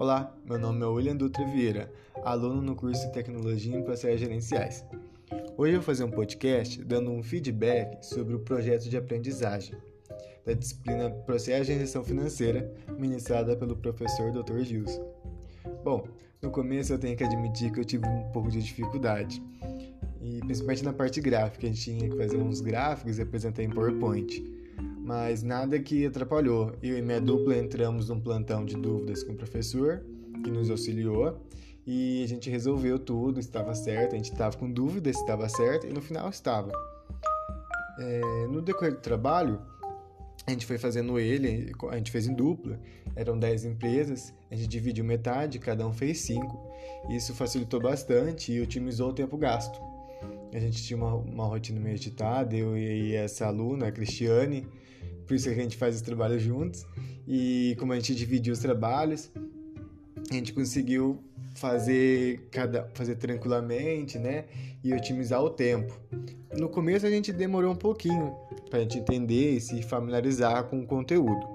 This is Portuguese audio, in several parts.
Olá, meu nome é William Dutra Vieira, aluno no curso de Tecnologia em Processos Gerenciais. Hoje eu vou fazer um podcast dando um feedback sobre o projeto de aprendizagem da disciplina Processo de Gestão Financeira, ministrada pelo professor Dr. Gilson. Bom, no começo eu tenho que admitir que eu tive um pouco de dificuldade, e principalmente na parte gráfica, a gente tinha que fazer uns gráficos e apresentar em PowerPoint mas nada que atrapalhou. Eu e minha dupla entramos num plantão de dúvidas com o professor, que nos auxiliou, e a gente resolveu tudo, estava certo, a gente estava com dúvidas se estava certo, e no final estava. É, no decorrer do trabalho, a gente foi fazendo ele, a gente fez em dupla, eram 10 empresas, a gente dividiu metade, cada um fez 5. Isso facilitou bastante e otimizou o tempo gasto. A gente tinha uma, uma rotina meio agitada, eu e essa aluna, a Cristiane, por isso que a gente faz os trabalhos juntos. E como a gente dividiu os trabalhos, a gente conseguiu fazer cada fazer tranquilamente, né? E otimizar o tempo. No começo a gente demorou um pouquinho para a gente entender e se familiarizar com o conteúdo.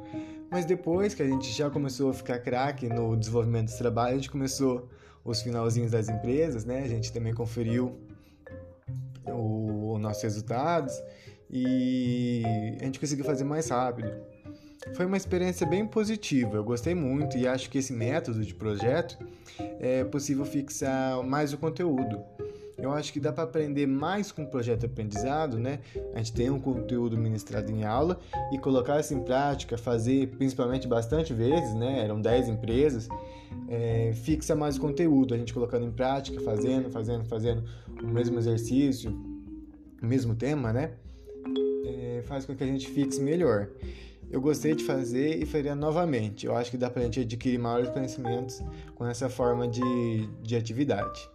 Mas depois que a gente já começou a ficar craque no desenvolvimento dos trabalhos, a gente começou os finalzinhos das empresas, né? A gente também conferiu os nossos resultados e a gente conseguiu fazer mais rápido. Foi uma experiência bem positiva, eu gostei muito e acho que esse método de projeto é possível fixar mais o conteúdo. Eu acho que dá para aprender mais com o projeto aprendizado, né? A gente tem um conteúdo ministrado em aula e colocar isso em prática, fazer principalmente bastante vezes, né? Eram 10 empresas, é, fixa mais o conteúdo, a gente colocando em prática, fazendo, fazendo, fazendo o mesmo exercício, o mesmo tema, né? É, faz com que a gente fixe melhor. Eu gostei de fazer e faria novamente. Eu acho que dá para a gente adquirir maiores conhecimentos com essa forma de, de atividade.